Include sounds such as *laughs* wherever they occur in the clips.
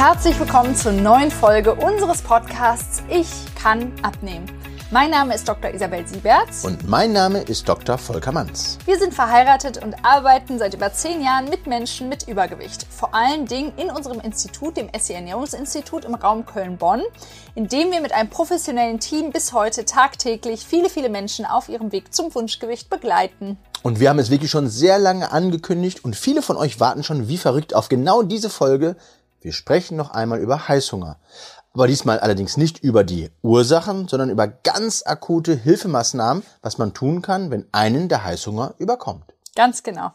Herzlich willkommen zur neuen Folge unseres Podcasts Ich kann abnehmen. Mein Name ist Dr. Isabel Sieberts. Und mein Name ist Dr. Volker Manz. Wir sind verheiratet und arbeiten seit über zehn Jahren mit Menschen mit Übergewicht. Vor allen Dingen in unserem Institut, dem SE Ernährungsinstitut im Raum Köln-Bonn, in dem wir mit einem professionellen Team bis heute tagtäglich viele, viele Menschen auf ihrem Weg zum Wunschgewicht begleiten. Und wir haben es wirklich schon sehr lange angekündigt und viele von euch warten schon wie verrückt auf genau diese Folge. Wir sprechen noch einmal über Heißhunger aber diesmal allerdings nicht über die Ursachen, sondern über ganz akute Hilfemaßnahmen, was man tun kann, wenn einen der Heißhunger überkommt. Ganz genau.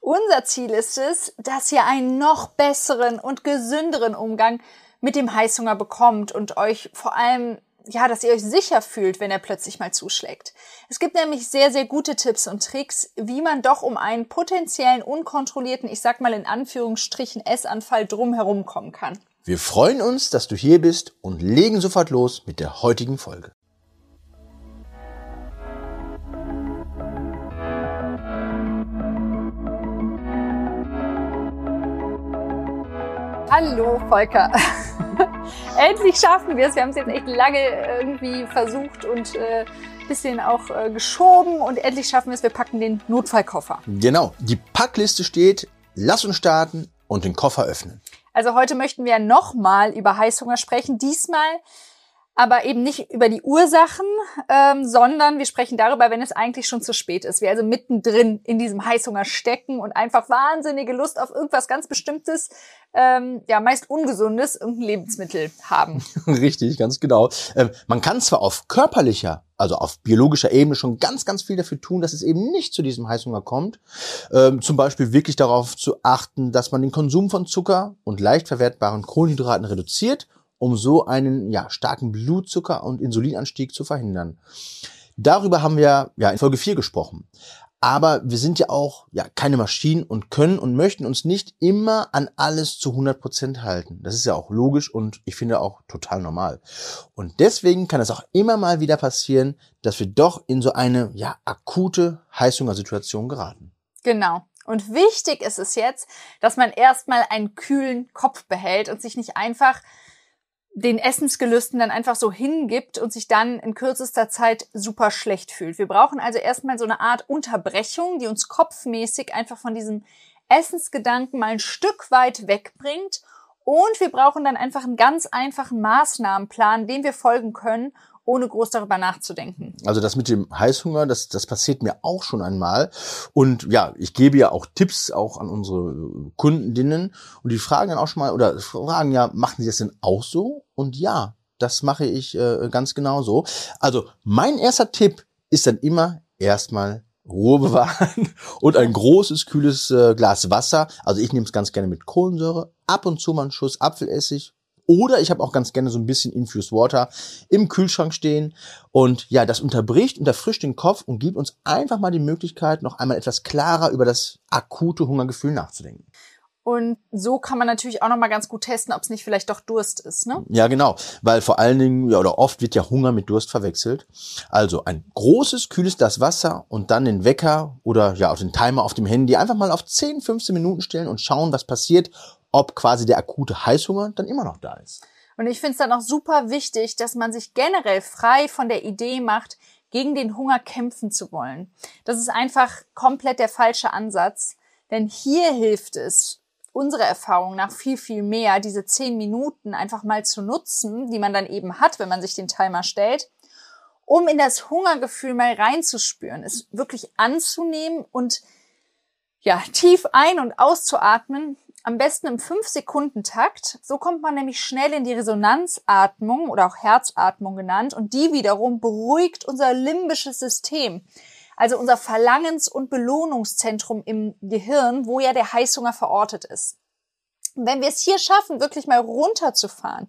Unser Ziel ist es, dass ihr einen noch besseren und gesünderen Umgang mit dem Heißhunger bekommt und euch vor allem ja, dass ihr euch sicher fühlt, wenn er plötzlich mal zuschlägt. Es gibt nämlich sehr, sehr gute Tipps und Tricks, wie man doch um einen potenziellen unkontrollierten, ich sag mal in Anführungsstrichen, Essanfall drumherum kommen kann. Wir freuen uns, dass du hier bist und legen sofort los mit der heutigen Folge. Hallo Volker. *laughs* Endlich schaffen wir es. Wir haben es jetzt echt lange irgendwie versucht und äh, bisschen auch äh, geschoben und endlich schaffen wir es. Wir packen den Notfallkoffer. Genau. Die Packliste steht. Lass uns starten und den Koffer öffnen. Also heute möchten wir nochmal über Heißhunger sprechen. Diesmal aber eben nicht über die Ursachen, ähm, sondern wir sprechen darüber, wenn es eigentlich schon zu spät ist. Wir also mittendrin in diesem Heißhunger stecken und einfach wahnsinnige Lust auf irgendwas ganz Bestimmtes, ähm, ja meist ungesundes, irgendein Lebensmittel haben. *laughs* Richtig, ganz genau. Ähm, man kann zwar auf körperlicher, also auf biologischer Ebene schon ganz, ganz viel dafür tun, dass es eben nicht zu diesem Heißhunger kommt. Ähm, zum Beispiel wirklich darauf zu achten, dass man den Konsum von Zucker und leicht verwertbaren Kohlenhydraten reduziert um so einen ja, starken Blutzucker- und Insulinanstieg zu verhindern. Darüber haben wir ja in Folge 4 gesprochen. Aber wir sind ja auch ja keine Maschinen und können und möchten uns nicht immer an alles zu 100 Prozent halten. Das ist ja auch logisch und ich finde auch total normal. Und deswegen kann es auch immer mal wieder passieren, dass wir doch in so eine ja akute Heißhungersituation geraten. Genau. Und wichtig ist es jetzt, dass man erstmal einen kühlen Kopf behält und sich nicht einfach den Essensgelüsten dann einfach so hingibt und sich dann in kürzester Zeit super schlecht fühlt. Wir brauchen also erstmal so eine Art Unterbrechung, die uns kopfmäßig einfach von diesem Essensgedanken mal ein Stück weit wegbringt. Und wir brauchen dann einfach einen ganz einfachen Maßnahmenplan, dem wir folgen können, ohne groß darüber nachzudenken. Also das mit dem Heißhunger, das, das passiert mir auch schon einmal. Und ja, ich gebe ja auch Tipps auch an unsere Kundinnen und die fragen dann auch schon mal oder fragen ja, machen sie das denn auch so? Und ja, das mache ich äh, ganz genau so. Also mein erster Tipp ist dann immer erstmal Ruhe bewahren *laughs* und ein großes, kühles äh, Glas Wasser. Also ich nehme es ganz gerne mit Kohlensäure, ab und zu mal einen Schuss Apfelessig oder ich habe auch ganz gerne so ein bisschen Infused Water im Kühlschrank stehen. Und ja, das unterbricht, unterfrischt den Kopf und gibt uns einfach mal die Möglichkeit, noch einmal etwas klarer über das akute Hungergefühl nachzudenken. Und so kann man natürlich auch noch mal ganz gut testen, ob es nicht vielleicht doch Durst ist, ne? Ja, genau, weil vor allen Dingen ja oder oft wird ja Hunger mit Durst verwechselt. Also ein großes kühles Glas Wasser und dann den Wecker oder ja auch den Timer auf dem Handy einfach mal auf 10, 15 Minuten stellen und schauen, was passiert ob quasi der akute Heißhunger dann immer noch da ist. Und ich finde es dann auch super wichtig, dass man sich generell frei von der Idee macht, gegen den Hunger kämpfen zu wollen. Das ist einfach komplett der falsche Ansatz, denn hier hilft es, unserer Erfahrung nach viel, viel mehr, diese zehn Minuten einfach mal zu nutzen, die man dann eben hat, wenn man sich den Timer stellt, um in das Hungergefühl mal reinzuspüren, es wirklich anzunehmen und ja, tief ein- und auszuatmen am besten im 5-Sekunden-Takt. So kommt man nämlich schnell in die Resonanzatmung oder auch Herzatmung genannt und die wiederum beruhigt unser limbisches System. Also unser Verlangens- und Belohnungszentrum im Gehirn, wo ja der Heißhunger verortet ist. Und wenn wir es hier schaffen, wirklich mal runterzufahren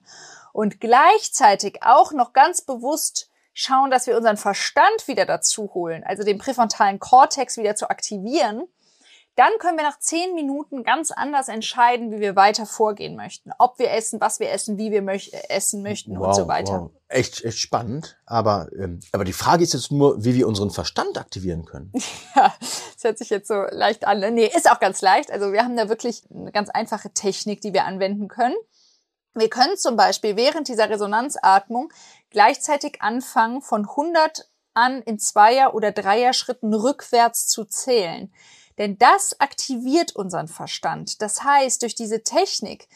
und gleichzeitig auch noch ganz bewusst schauen, dass wir unseren Verstand wieder dazu holen, also den präfrontalen Kortex wieder zu aktivieren, dann können wir nach zehn Minuten ganz anders entscheiden, wie wir weiter vorgehen möchten. Ob wir essen, was wir essen, wie wir möch essen möchten wow, und so weiter. Wow. Echt, echt spannend. Aber, ähm, aber die Frage ist jetzt nur, wie wir unseren Verstand aktivieren können. *laughs* Ja, das hört sich jetzt so leicht an. Ne? Nee, ist auch ganz leicht. Also wir haben da wirklich eine ganz einfache Technik, die wir anwenden können. Wir können zum Beispiel während dieser Resonanzatmung gleichzeitig anfangen, von 100 an in Zweier- oder Dreier-Schritten rückwärts zu zählen. Denn das aktiviert unseren Verstand. Das heißt, durch diese Technik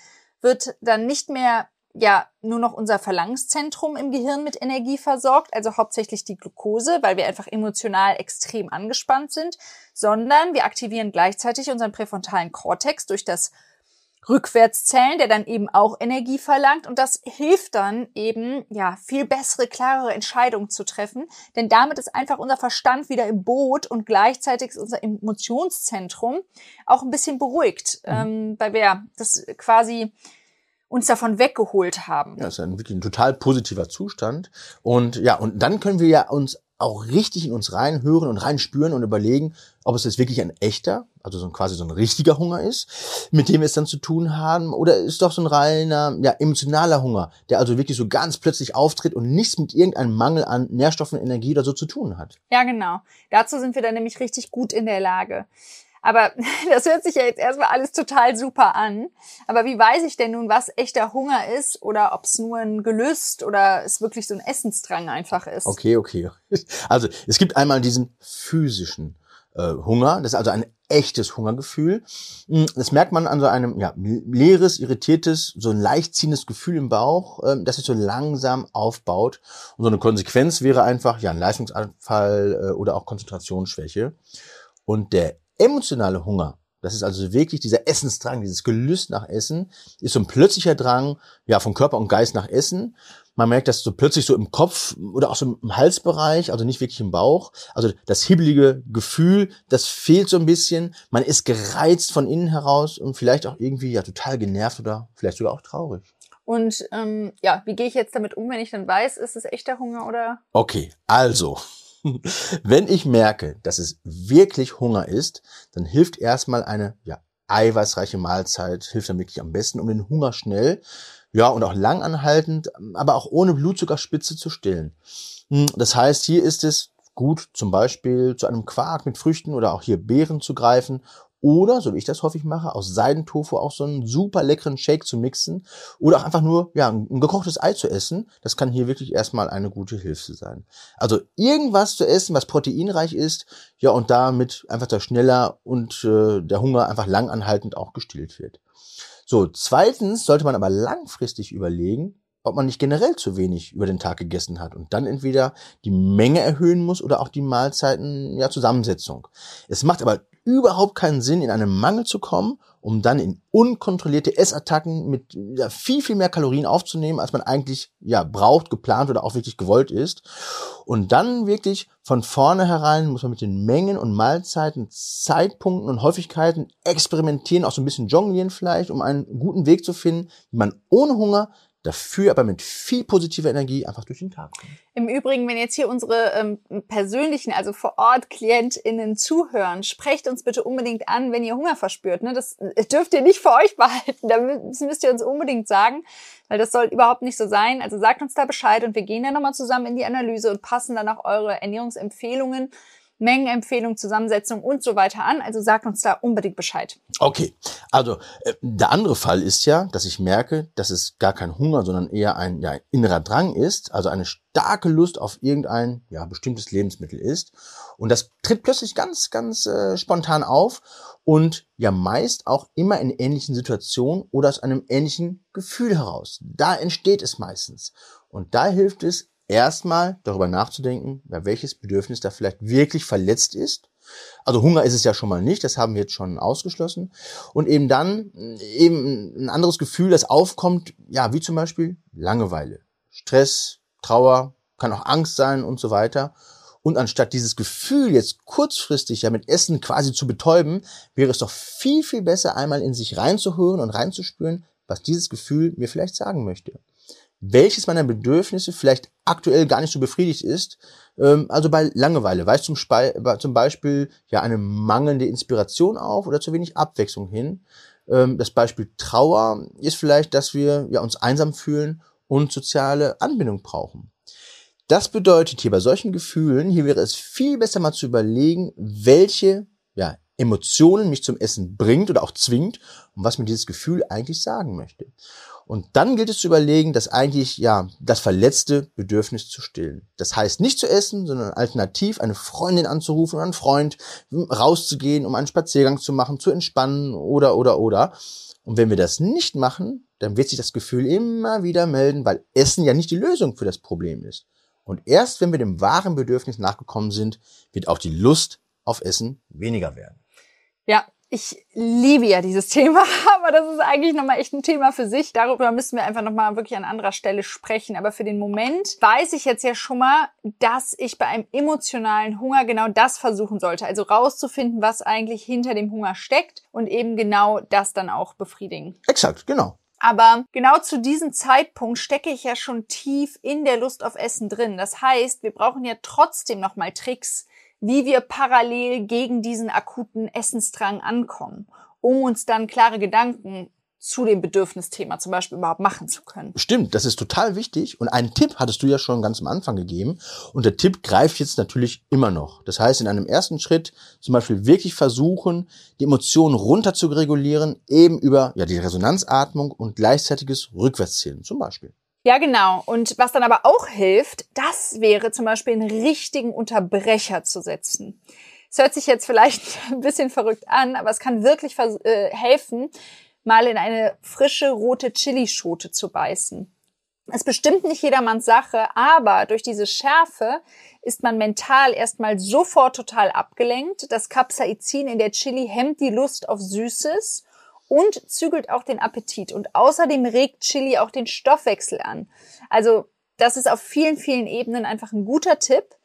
wird dann nicht mehr ja nur noch unser Verlangszentrum im Gehirn mit Energie versorgt, also hauptsächlich die Glucose, weil wir einfach emotional extrem angespannt sind, sondern wir aktivieren gleichzeitig unseren präfrontalen Kortex durch das Rückwärtszählen, der dann eben auch Energie verlangt und das hilft dann eben, ja, viel bessere, klarere Entscheidungen zu treffen, denn damit ist einfach unser Verstand wieder im Boot und gleichzeitig ist unser Emotionszentrum auch ein bisschen beruhigt, mhm. ähm, weil wir das quasi uns davon weggeholt haben. Ja, das ist ein wirklich ein total positiver Zustand. Und ja, und dann können wir ja uns auch richtig in uns reinhören und reinspüren und überlegen, ob es jetzt wirklich ein echter, also so ein, quasi so ein richtiger Hunger ist, mit dem wir es dann zu tun haben, oder ist doch so ein reiner, ja, emotionaler Hunger, der also wirklich so ganz plötzlich auftritt und nichts mit irgendeinem Mangel an Nährstoffen, Energie oder so zu tun hat. Ja, genau. Dazu sind wir dann nämlich richtig gut in der Lage. Aber *laughs* das hört sich ja jetzt erstmal alles total super an. Aber wie weiß ich denn nun, was echter Hunger ist oder ob es nur ein Gelüst oder es wirklich so ein Essensdrang einfach ist? Okay, okay. *laughs* Also es gibt einmal diesen physischen äh, Hunger, das ist also ein echtes Hungergefühl. Hm, das merkt man an so einem ja, leeres, irritiertes, so ein leicht ziehendes Gefühl im Bauch, äh, das sich so langsam aufbaut. Und so eine Konsequenz wäre einfach ja ein Leistungsanfall äh, oder auch Konzentrationsschwäche. Und der emotionale Hunger, das ist also wirklich dieser Essensdrang, dieses Gelüst nach Essen, ist so ein plötzlicher Drang, ja, von Körper und Geist nach Essen. Man merkt das so plötzlich so im Kopf oder auch so im Halsbereich, also nicht wirklich im Bauch. Also das hibbelige Gefühl, das fehlt so ein bisschen. Man ist gereizt von innen heraus und vielleicht auch irgendwie ja total genervt oder vielleicht sogar auch traurig. Und ähm, ja, wie gehe ich jetzt damit um, wenn ich dann weiß, ist es echter Hunger oder? Okay, also *laughs* Wenn ich merke, dass es wirklich Hunger ist, dann hilft erstmal eine ja, eiweißreiche Mahlzeit, hilft dann wirklich am besten, um den Hunger schnell, ja, und auch langanhaltend, aber auch ohne Blutzuckerspitze zu stillen. Hm, das heißt, hier ist es gut, zum Beispiel zu einem Quark mit Früchten oder auch hier Beeren zu greifen oder, so wie ich das häufig mache, aus Seidentofu auch so einen super leckeren Shake zu mixen oder auch einfach nur ja, ein gekochtes Ei zu essen. Das kann hier wirklich erstmal eine gute Hilfe sein. Also irgendwas zu essen, was proteinreich ist, ja, und damit einfach da schneller und äh, der Hunger einfach langanhaltend auch gestillt wird. So, zweitens sollte man aber langfristig überlegen, ob man nicht generell zu wenig über den Tag gegessen hat und dann entweder die Menge erhöhen muss oder auch die Mahlzeiten, ja, Zusammensetzung. Es macht aber überhaupt keinen Sinn, in einen Mangel zu kommen, um dann in unkontrollierte Essattacken mit ja, viel, viel mehr Kalorien aufzunehmen, als man eigentlich ja braucht, geplant oder auch wirklich gewollt ist. Und dann wirklich von vornherein muss man mit den Mengen und Mahlzeiten, Zeitpunkten und Häufigkeiten experimentieren, auch so ein bisschen jonglieren vielleicht, um einen guten Weg zu finden, wie man ohne Hunger dafür aber mit viel positiver Energie einfach durch den Tag kommen. Im Übrigen, wenn jetzt hier unsere ähm, persönlichen, also vor Ort KlientInnen zuhören, sprecht uns bitte unbedingt an, wenn ihr Hunger verspürt. Ne? Das äh, dürft ihr nicht *laughs* für euch behalten. Das müsst ihr uns unbedingt sagen, weil das soll überhaupt nicht so sein. Also sagt uns da Bescheid und wir gehen dann nochmal zusammen in die Analyse und passen dann auch eure Ernährungsempfehlungen Mengenempfehlung, Zusammensetzung und so weiter an. Also sag uns da unbedingt Bescheid. Okay, also äh, der andere Fall ist ja, dass ich merke, dass es gar kein Hunger, sondern eher ein ja, innerer Drang ist, also eine starke Lust auf irgendein ja, bestimmtes Lebensmittel ist. Und das tritt plötzlich ganz, ganz äh, spontan auf und ja meist auch immer in ähnlichen Situationen oder aus einem ähnlichen Gefühl heraus. Da entsteht es meistens. Und da hilft es, erstmal darüber nachzudenken, ja, welches Bedürfnis da vielleicht wirklich verletzt ist. Also Hunger ist es ja schon mal nicht, das haben wir jetzt schon ausgeschlossen. Und eben dann eben ein anderes Gefühl, das aufkommt, ja, wie zum Beispiel Langeweile, Stress, Trauer, kann auch Angst sein und so weiter. Und anstatt dieses Gefühl jetzt kurzfristig ja mit Essen quasi zu betäuben, wäre es doch viel, viel besser, einmal in sich reinzuhören und reinzuspüren, was dieses Gefühl mir vielleicht sagen möchte welches meiner Bedürfnisse vielleicht aktuell gar nicht so befriedigt ist. Ähm, also bei Langeweile weist zum, zum, Beispiel ja eine mangelnde Inspiration auf oder zu wenig Abwechslung hin. Ähm, das Beispiel Trauer ist vielleicht, dass wir ja uns einsam fühlen und soziale Anbindung brauchen. Das bedeutet hier bei solchen Gefühlen, hier wäre es viel besser mal zu überlegen, welche ja, Emotionen mich zum Essen bringt oder auch zwingt und was mir dieses Gefühl eigentlich sagen möchte. Und dann gilt es zu überlegen, dass eigentlich, ja, das verletzte Bedürfnis zu stillen. Das heißt nicht zu essen, sondern alternativ eine Freundin anzurufen oder einen Freund, rauszugehen, um einen Spaziergang zu machen, zu entspannen oder, oder, oder. Und wenn wir das nicht machen, dann wird sich das Gefühl immer wieder melden, weil Essen ja nicht die Lösung für das Problem ist. Und erst wenn wir dem wahren Bedürfnis nachgekommen sind, wird auch die Lust auf Essen weniger werden. Ja, ich liebe ja dieses Thema, *laughs* aber das ist eigentlich nochmal echt ein Thema für sich. Darüber müssen wir einfach nochmal wirklich an anderer Stelle sprechen. Aber für den Moment weiß ich jetzt ja schon mal, dass ich bei einem emotionalen Hunger genau das versuchen sollte. Also rauszufinden, was eigentlich hinter dem Hunger steckt und eben genau das dann auch befriedigen. Exakt, genau. Aber genau zu diesem Zeitpunkt stecke ich ja schon tief in der Lust auf Essen drin. Das heißt, wir brauchen ja trotzdem nochmal Tricks, wie wir parallel gegen diesen akuten Essensdrang ankommen, um uns dann klare Gedanken zu dem Bedürfnisthema zum Beispiel überhaupt machen zu können. Stimmt, das ist total wichtig. Und einen Tipp hattest du ja schon ganz am Anfang gegeben. Und der Tipp greift jetzt natürlich immer noch. Das heißt, in einem ersten Schritt zum Beispiel wirklich versuchen, die Emotionen runter zu regulieren, eben über ja, die Resonanzatmung und gleichzeitiges Rückwärtszählen zum Beispiel. Ja, genau. Und was dann aber auch hilft, das wäre zum Beispiel einen richtigen Unterbrecher zu setzen. Es hört sich jetzt vielleicht *laughs* ein bisschen verrückt an, aber es kann wirklich äh, helfen, mal in eine frische rote Chilischote zu beißen. ist bestimmt nicht jedermanns Sache, aber durch diese Schärfe ist man mental erstmal sofort total abgelenkt. Das Capsaicin in der Chili hemmt die Lust auf Süßes und zügelt auch den Appetit. Und außerdem regt Chili auch den Stoffwechsel an. Also das ist auf vielen, vielen Ebenen einfach ein guter Tipp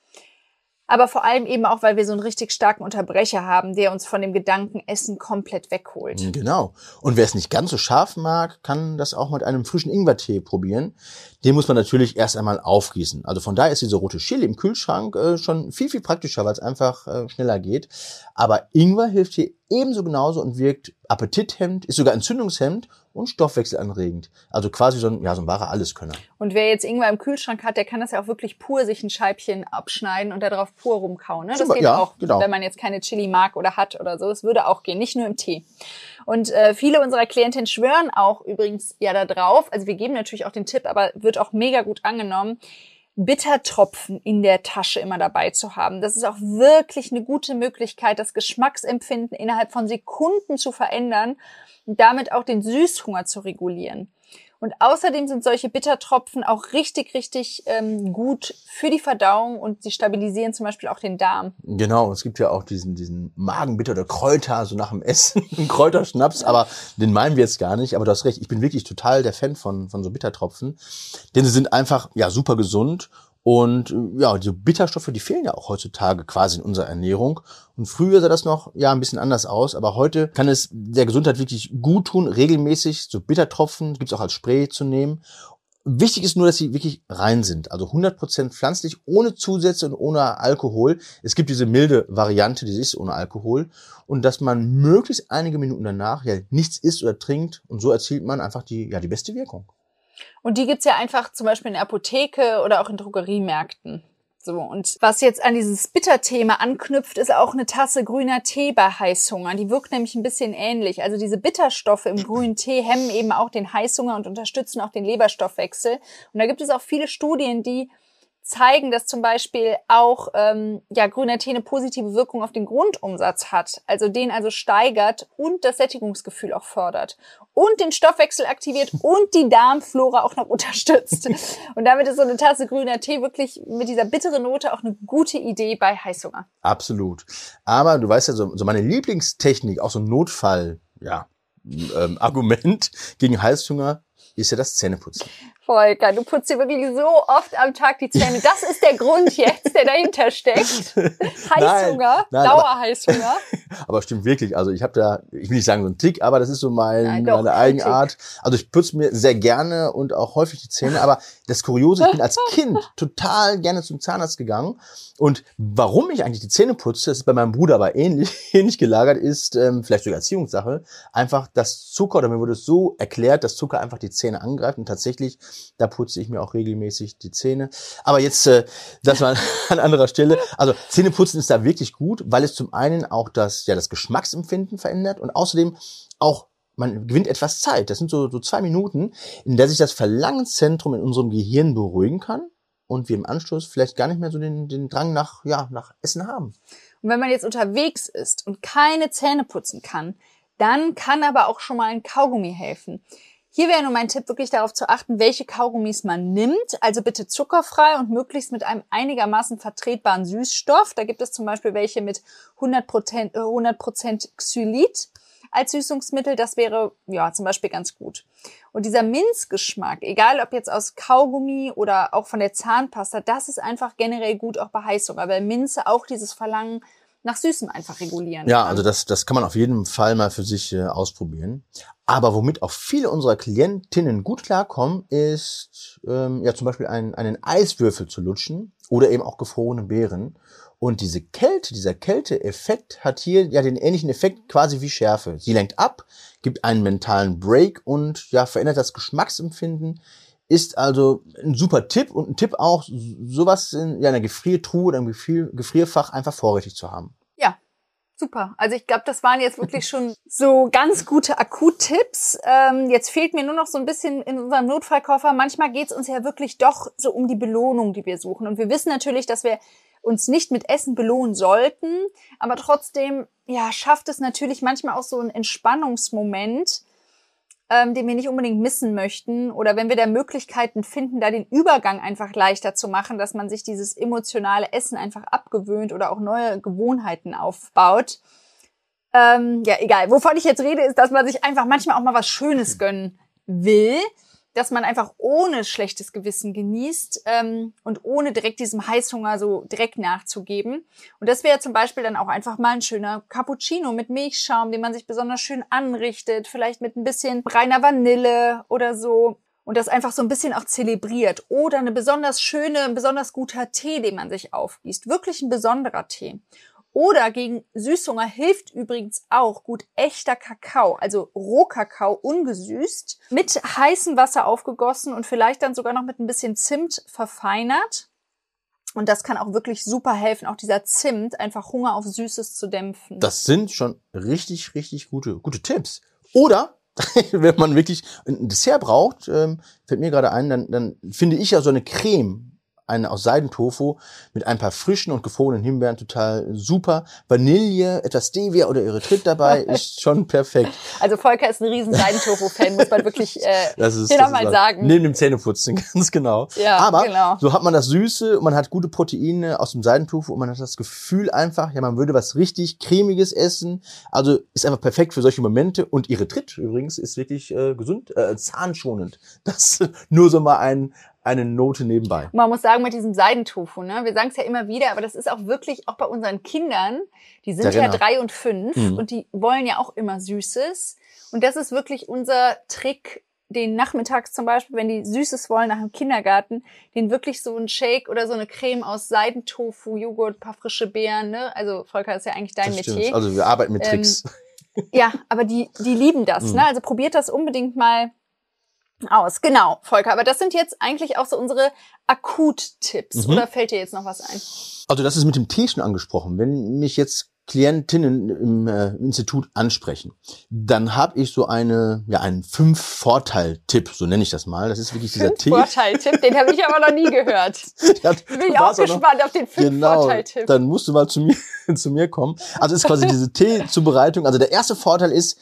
aber vor allem eben auch, weil wir so einen richtig starken Unterbrecher haben, der uns von dem Gedanken Essen komplett wegholt. Genau. Und wer es nicht ganz so scharf mag, kann das auch mit einem frischen Ingwertee probieren. Den muss man natürlich erst einmal aufgießen. Also von daher ist diese rote Chili im Kühlschrank äh, schon viel, viel praktischer, weil es einfach äh, schneller geht. Aber Ingwer hilft hier ebenso genauso und wirkt appetithemmend, ist sogar entzündungshemmend und stoffwechselanregend. Also quasi so ein, ja, so ein wahrer Alleskönner. Und wer jetzt Ingwer im Kühlschrank hat, der kann das ja auch wirklich pur sich ein Scheibchen abschneiden und darauf pur rumkauen. Ne? Das geht ja, auch, genau. wenn man jetzt keine Chili mag oder hat oder so. Das würde auch gehen, nicht nur im Tee. Und äh, viele unserer Klientinnen schwören auch übrigens ja da drauf. Also wir geben natürlich auch den Tipp, aber wird auch mega gut angenommen Bittertropfen in der Tasche immer dabei zu haben. Das ist auch wirklich eine gute Möglichkeit, das Geschmacksempfinden innerhalb von Sekunden zu verändern und damit auch den Süßhunger zu regulieren. Und außerdem sind solche Bittertropfen auch richtig, richtig ähm, gut für die Verdauung und sie stabilisieren zum Beispiel auch den Darm. Genau, es gibt ja auch diesen, diesen Magenbitter oder Kräuter, so nach dem Essen, *laughs* ein Kräuterschnaps, aber den meinen wir jetzt gar nicht. Aber du hast recht, ich bin wirklich total der Fan von, von so Bittertropfen, denn sie sind einfach, ja, super gesund und äh, ja, die Bitterstoffe, die fehlen ja auch heutzutage quasi in unserer Ernährung. Und früher sah das noch ja ein bisschen anders aus, aber heute kann es der Gesundheit wirklich gut tun, regelmäßig so Bittertropfen, gibt's auch als Spray zu nehmen. Wichtig ist nur, dass sie wirklich rein sind. Also 100% pflanzlich, ohne Zusätze und ohne Alkohol. Es gibt diese milde Variante, die ist ohne Alkohol. Und dass man möglichst einige Minuten danach ja nichts isst oder trinkt. Und so erzielt man einfach die, ja, die beste Wirkung. Und die gibt's ja einfach zum Beispiel in der Apotheke oder auch in Drogeriemärkten. So, und was jetzt an dieses Bitterthema anknüpft, ist auch eine Tasse grüner Tee bei Heißhunger. Die wirkt nämlich ein bisschen ähnlich. Also diese Bitterstoffe im grünen Tee hemmen eben auch den Heißhunger und unterstützen auch den Leberstoffwechsel. Und da gibt es auch viele Studien, die zeigen, dass zum Beispiel auch ähm, ja, grüner Tee eine positive Wirkung auf den Grundumsatz hat, also den also steigert und das Sättigungsgefühl auch fördert und den Stoffwechsel aktiviert *laughs* und die Darmflora auch noch unterstützt. *laughs* Und damit ist so eine Tasse grüner Tee wirklich mit dieser bitteren Note auch eine gute Idee bei Heißhunger. Absolut. Aber du weißt ja, so, so meine Lieblingstechnik, auch so ein Notfall, ja, ähm, Argument gegen Heißhunger ist ja das Zähneputzen. Volker, du putzt dir wirklich so oft am Tag die Zähne. Das ist der Grund jetzt, der dahinter steckt. *laughs* Heißhunger, Dauerheißhunger. Aber, *laughs* aber stimmt wirklich. Also ich habe da, ich will nicht sagen so ein Tick, aber das ist so mein, Nein, doch, meine Eigenart. Also ich putze mir sehr gerne und auch häufig die Zähne. Aber das Kuriose, ich bin als *laughs* Kind total gerne zum Zahnarzt gegangen. Und warum ich eigentlich die Zähne putze, das ist bei meinem Bruder aber ähnlich, ähnlich gelagert, ist ähm, vielleicht sogar Erziehungssache. Einfach das Zucker, oder mir wurde es so erklärt, dass Zucker einfach die Zähne angreift und tatsächlich da putze ich mir auch regelmäßig die Zähne. Aber jetzt, äh, das war *laughs* an anderer Stelle. Also Zähneputzen ist da wirklich gut, weil es zum einen auch das, ja, das Geschmacksempfinden verändert und außerdem auch man gewinnt etwas Zeit. Das sind so, so zwei Minuten, in der sich das Verlangenszentrum in unserem Gehirn beruhigen kann und wir im Anschluss vielleicht gar nicht mehr so den, den Drang nach, ja, nach Essen haben. Und wenn man jetzt unterwegs ist und keine Zähne putzen kann, dann kann aber auch schon mal ein Kaugummi helfen. Hier wäre nur mein Tipp, wirklich darauf zu achten, welche Kaugummis man nimmt. Also bitte zuckerfrei und möglichst mit einem einigermaßen vertretbaren Süßstoff. Da gibt es zum Beispiel welche mit 100%, 100 Xylit als Süßungsmittel. Das wäre ja zum Beispiel ganz gut. Und dieser Minzgeschmack, egal ob jetzt aus Kaugummi oder auch von der Zahnpasta, das ist einfach generell gut auch bei Heißhunger, weil Minze auch dieses Verlangen nach Süßem einfach regulieren. Ja, kann. also das, das kann man auf jeden Fall mal für sich äh, ausprobieren. Aber womit auch viele unserer Klientinnen gut klarkommen, ist ähm, ja zum Beispiel einen, einen Eiswürfel zu lutschen oder eben auch gefrorene Beeren. Und diese Kälte, dieser Kälteeffekt hat hier ja den ähnlichen Effekt quasi wie Schärfe. Sie lenkt ab, gibt einen mentalen Break und ja verändert das Geschmacksempfinden. Ist also ein super Tipp und ein Tipp auch, sowas in einer Gefriertruhe oder Gefrier Gefrierfach einfach vorrätig zu haben. Ja, super. Also ich glaube, das waren jetzt wirklich schon so ganz gute Akuttipps. Ähm, jetzt fehlt mir nur noch so ein bisschen in unserem Notfallkoffer. Manchmal geht es uns ja wirklich doch so um die Belohnung, die wir suchen. Und wir wissen natürlich, dass wir uns nicht mit Essen belohnen sollten, aber trotzdem, ja, schafft es natürlich manchmal auch so einen Entspannungsmoment, ähm, den wir nicht unbedingt missen möchten. Oder wenn wir da Möglichkeiten finden, da den Übergang einfach leichter zu machen, dass man sich dieses emotionale Essen einfach abgewöhnt oder auch neue Gewohnheiten aufbaut. Ähm, ja, egal. Wovon ich jetzt rede, ist, dass man sich einfach manchmal auch mal was Schönes gönnen will dass man einfach ohne schlechtes Gewissen genießt ähm, und ohne direkt diesem Heißhunger so direkt nachzugeben. Und das wäre zum Beispiel dann auch einfach mal ein schöner Cappuccino mit Milchschaum, den man sich besonders schön anrichtet, vielleicht mit ein bisschen reiner Vanille oder so. Und das einfach so ein bisschen auch zelebriert. Oder eine besonders schöne, besonders guter Tee, den man sich aufgießt. Wirklich ein besonderer Tee. Oder gegen Süßhunger hilft übrigens auch gut echter Kakao, also Rohkakao ungesüßt, mit heißem Wasser aufgegossen und vielleicht dann sogar noch mit ein bisschen Zimt verfeinert. Und das kann auch wirklich super helfen, auch dieser Zimt, einfach Hunger auf Süßes zu dämpfen. Das sind schon richtig, richtig gute, gute Tipps. Oder *laughs* wenn man wirklich ein Dessert braucht, ähm, fällt mir gerade ein, dann, dann finde ich ja so eine Creme eine aus Seidentofu mit ein paar frischen und gefrorenen Himbeeren total super. Vanille, etwas Stevia oder Erythrit dabei *laughs* ist schon perfekt. Also Volker ist ein riesen Seidentofu-Fan, muss man wirklich *laughs* äh, das ist, das nochmal ist sagen. Neben dem Zähneputzen, *laughs* ganz genau. Ja, Aber genau. so hat man das Süße, man hat gute Proteine aus dem Seidentofu und man hat das Gefühl einfach, ja, man würde was richtig cremiges essen. Also ist einfach perfekt für solche Momente. Und Erythrit übrigens ist wirklich äh, gesund, äh, zahnschonend. Das nur so mal ein, eine Note nebenbei. Man muss sagen, mit diesem Seidentofu, ne? Wir sagen es ja immer wieder, aber das ist auch wirklich auch bei unseren Kindern, die sind Der ja drei und fünf Mhm. und die wollen ja auch immer Süßes. Und das ist wirklich unser Trick, den nachmittags zum Beispiel, wenn die Süßes wollen nach dem Kindergarten, den wirklich so ein Shake oder so eine Creme aus Seidentofu, Joghurt, paar frische Beeren, ne? Also Volker ist ja eigentlich dein Das stimmt. Metier. Also wir arbeiten mit Ähm, Tricks. Ja, aber die, die lieben das, Mhm. ne? Also probiert das unbedingt mal aus. Genau, Volker. Aber das sind jetzt eigentlich auch so unsere Akuttipps. Mhm. Oder fällt dir jetzt noch was ein? Also das ist mit dem Tee schon angesprochen. Wenn mich jetzt Klientinnen im äh, Institut ansprechen, dann habe ich so eine, ja, einen Fünf-Vorteil-Tipp, so nenne ich das mal. Das ist wirklich dieser Tee. Vorteiltipp, den habe ich aber noch nie gehört. *laughs* Ja, Bin ich auch auch noch- gespannt auf den fünf Genau, Vorteiltipp. dann musst du mal zu mir, *laughs* zu mir kommen. Also ist quasi diese Teezubereitung. Also der erste Vorteil ist,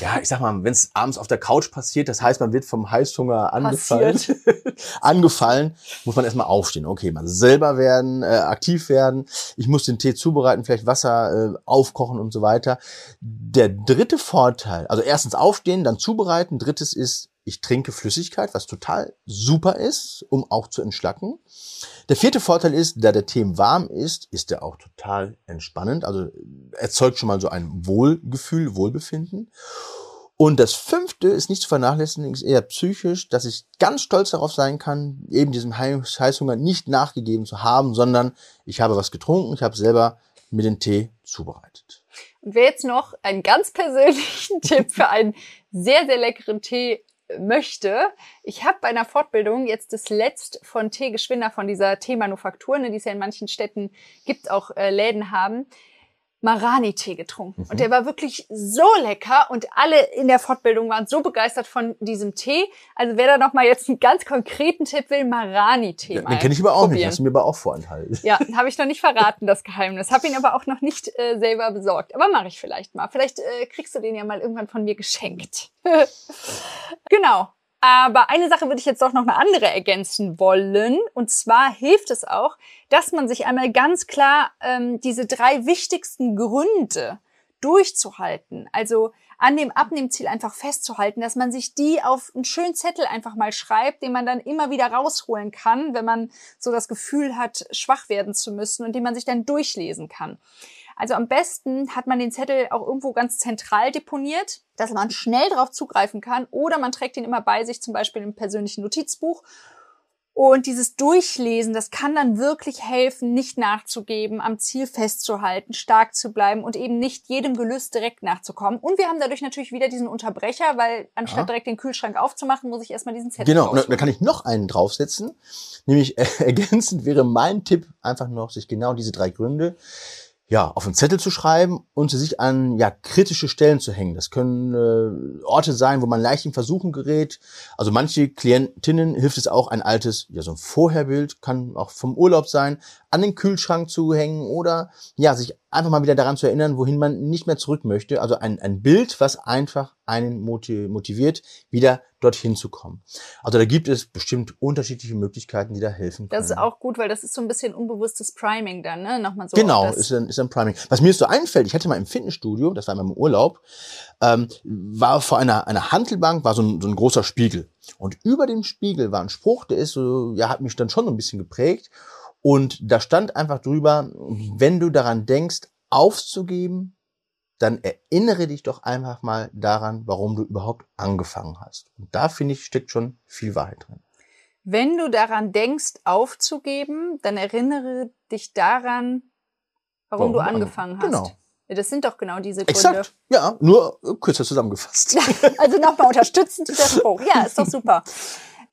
ja, ich sag mal, wenn es abends auf der Couch passiert, das heißt, man wird vom Heißhunger angefallen, *laughs* angefallen, muss man erstmal aufstehen. Okay, mal selber werden, äh, aktiv werden. Ich muss den Tee zubereiten, vielleicht Wasser äh, aufkochen und so weiter. Der dritte Vorteil, also erstens aufstehen, dann zubereiten. Drittes ist, ich trinke Flüssigkeit, was total super ist, um auch zu entschlacken. Der vierte Vorteil ist, da der Tee warm ist, ist er auch total entspannend. Also erzeugt schon mal so ein Wohlgefühl, Wohlbefinden. Und das fünfte ist nicht zu vernachlässigen, ist eher psychisch, dass ich ganz stolz darauf sein kann, eben diesem Heiß- Heißhunger nicht nachgegeben zu haben, sondern ich habe was getrunken, ich habe selber mir den Tee zubereitet. Und wer jetzt noch einen ganz persönlichen *laughs* Tipp für einen sehr, sehr leckeren Tee möchte, ich habe bei einer Fortbildung jetzt das Letzt von Tee Geschwinder von dieser Teemanufaktur, ne, die es ja in manchen Städten gibt, auch äh, Läden haben, Marani-Tee getrunken. Und der war wirklich so lecker und alle in der Fortbildung waren so begeistert von diesem Tee. Also wer da noch mal jetzt einen ganz konkreten Tipp will, Marani-Tee Ja, den kenne ich aber auch probieren. nicht, hast du mir aber auch vorenthalten. Ja, habe ich noch nicht verraten, das Geheimnis. Habe ihn aber auch noch nicht äh, selber besorgt. Aber mache ich vielleicht mal. Vielleicht äh, kriegst du den ja mal irgendwann von mir geschenkt. *laughs* genau. Aber eine Sache würde ich jetzt doch noch eine andere ergänzen wollen. Und zwar hilft es auch, dass man sich einmal ganz klar ähm, diese drei wichtigsten Gründe durchzuhalten. Also an dem Abnehmziel einfach festzuhalten, dass man sich die auf einen schönen Zettel einfach mal schreibt, den man dann immer wieder rausholen kann, wenn man so das Gefühl hat, schwach werden zu müssen und den man sich dann durchlesen kann. Also am besten hat man den Zettel auch irgendwo ganz zentral deponiert, dass man schnell darauf zugreifen kann oder man trägt ihn immer bei sich, zum Beispiel im persönlichen Notizbuch. Und dieses Durchlesen, das kann dann wirklich helfen, nicht nachzugeben, am Ziel festzuhalten, stark zu bleiben und eben nicht jedem Gelüst direkt nachzukommen. Und wir haben dadurch natürlich wieder diesen Unterbrecher, weil anstatt Ja. direkt den Kühlschrank aufzumachen, muss ich erstmal diesen Zettel Genau, und da, kann ich noch einen draufsetzen. Nämlich äh, *laughs* ergänzend wäre mein Tipp einfach noch, sich genau diese drei Gründe ja, auf einen Zettel zu schreiben und sich an ja, kritische Stellen zu hängen. Das können äh, Orte sein, wo man leicht in Versuchen gerät. Also manche Klientinnen hilft es auch, ein altes, ja, so ein Vorherbild, kann auch vom Urlaub sein, an den Kühlschrank zu hängen oder ja, sich einfach mal wieder daran zu erinnern, wohin man nicht mehr zurück möchte. Also ein, ein Bild, was einfach einen moti- motiviert, wieder dorthin zu kommen. Also da gibt es bestimmt unterschiedliche Möglichkeiten, die da helfen können. Das ist auch gut, weil das ist so ein bisschen unbewusstes Priming dann, ne? Nochmal so. Genau, ist ein, ist ein Priming. Was mir so einfällt, ich hatte mal im Fitnessstudio, das war in meinem Urlaub, ähm, war vor einer, einer Handelbank war so ein, so ein großer Spiegel. Und über dem Spiegel war ein Spruch, der ist so, ja, hat mich dann schon so ein bisschen geprägt. Und da stand einfach drüber, wenn du daran denkst, aufzugeben, dann erinnere dich doch einfach mal daran, warum du überhaupt angefangen hast. Und da finde ich, steckt schon viel Wahrheit drin. Wenn du daran denkst, aufzugeben, dann erinnere dich daran, warum, Warum du angefangen ange- hast. genau. Das sind doch genau diese Gründe. Exakt, ja, nur kürzer zusammengefasst. *laughs* Also nochmal unterstützend dieser Spruch. Ja, ist doch super. *laughs*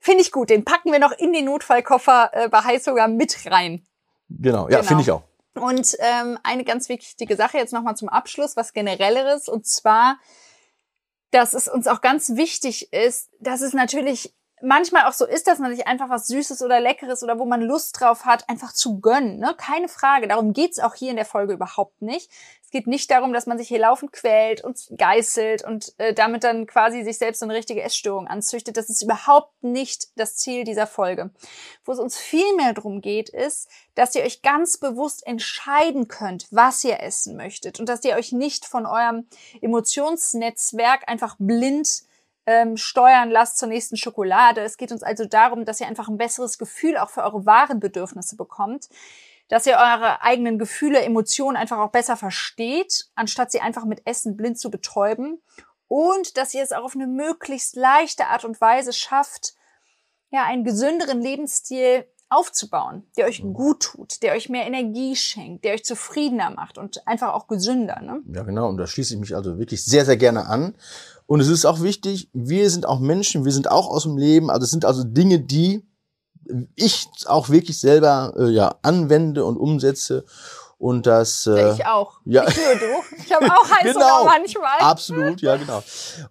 Finde ich gut. Den packen wir noch in den Notfallkoffer äh, bei Heiß sogar mit rein. Genau, ja, Genau. finde ich auch. Und ähm, eine ganz wichtige Sache jetzt nochmal zum Abschluss, was generelleres, und zwar, dass es uns auch ganz wichtig ist, dass es natürlich manchmal auch so ist, dass man sich einfach was Süßes oder Leckeres oder wo man Lust drauf hat, einfach zu gönnen. Ne? Keine Frage. Darum geht's auch hier in der Folge überhaupt nicht. Es geht nicht darum, dass man sich hier laufend quält und geißelt und äh, damit dann quasi sich selbst so eine richtige Essstörung anzüchtet. Das ist überhaupt nicht das Ziel dieser Folge. Wo es uns viel mehr darum geht, ist, dass ihr euch ganz bewusst entscheiden könnt, was ihr essen möchtet und dass ihr euch nicht von eurem Emotionsnetzwerk einfach blind ähm, steuern lasst zur nächsten Schokolade. Es geht uns also darum, dass ihr einfach ein besseres Gefühl auch für eure wahren Bedürfnisse bekommt, dass ihr eure eigenen Gefühle, Emotionen einfach auch besser versteht, anstatt sie einfach mit Essen blind zu betäuben und dass ihr es auch auf eine möglichst leichte Art und Weise schafft, ja, einen gesünderen Lebensstil aufzubauen, der euch gut tut, der euch mehr Energie schenkt, der euch zufriedener macht und einfach auch gesünder. Ne? Ja, genau. Und da schließe ich mich also wirklich sehr, sehr gerne an. Und es ist auch wichtig, wir sind auch Menschen, wir sind auch aus dem Leben. Also es sind also Dinge, die ich auch wirklich selber äh, ja anwende und umsetze. Und das äh, ich auch. ja. Nur du. Ich habe auch *laughs* heiß Genau. manchmal. Absolut, ja, genau.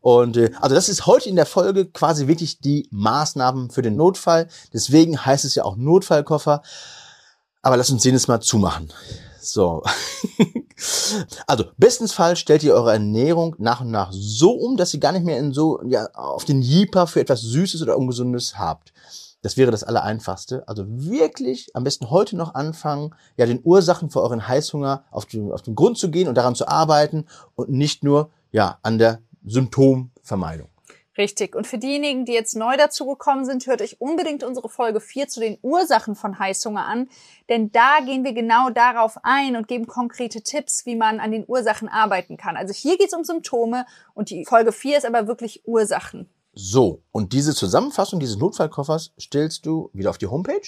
Und äh, also das ist heute in der Folge quasi wirklich die Maßnahmen für den Notfall. Deswegen heißt es ja auch Notfallkoffer. Aber lass uns den jetzt mal zumachen. So. *laughs* also, bestens Fall stellt ihr eure Ernährung nach und nach so um, dass ihr gar nicht mehr in so, ja, auf den Jeeper für etwas Süßes oder Ungesundes habt. Das wäre das Allereinfachste. Also wirklich am besten heute noch anfangen, ja, den Ursachen für euren Heißhunger auf den, auf den Grund zu gehen und daran zu arbeiten und nicht nur, ja, an der Symptomvermeidung. Richtig. Und für diejenigen, die jetzt neu dazugekommen sind, hört euch unbedingt unsere Folge 4 zu den Ursachen von Heißhunger an. Denn da gehen wir genau darauf ein und geben konkrete Tipps, wie man an den Ursachen arbeiten kann. Also hier geht es um Symptome und die Folge 4 ist aber wirklich Ursachen. So, und diese Zusammenfassung dieses Notfallkoffers stellst du wieder auf die Homepage?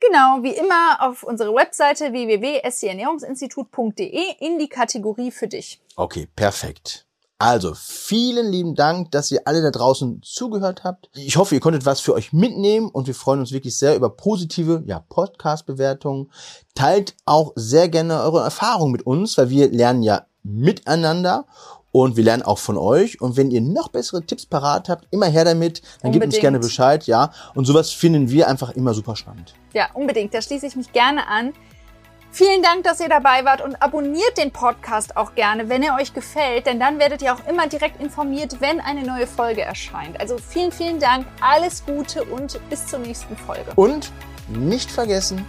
Genau, wie immer auf unsere Webseite www.scernährungsinstitut.de in die Kategorie für dich. Okay, perfekt. Also, vielen lieben Dank, dass ihr alle da draußen zugehört habt. Ich hoffe, ihr konntet was für euch mitnehmen und wir freuen uns wirklich sehr über positive ja, Podcast-Bewertungen. Teilt auch sehr gerne eure Erfahrungen mit uns, weil wir lernen ja miteinander und wir lernen auch von euch. Und wenn ihr noch bessere Tipps parat habt, immer her damit. Dann gebt uns gerne Bescheid, ja. Und sowas finden wir einfach immer super spannend. Ja, unbedingt. Da schließe ich mich gerne an. Vielen Dank, dass ihr dabei wart und abonniert den Podcast auch gerne, wenn er euch gefällt, denn dann werdet ihr auch immer direkt informiert, wenn eine neue Folge erscheint. Also vielen, vielen Dank, alles Gute und bis zur nächsten Folge. Und nicht vergessen,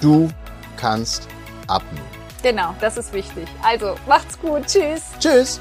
du kannst abnehmen. Genau, das ist wichtig. Also macht's gut. Tschüss. Tschüss.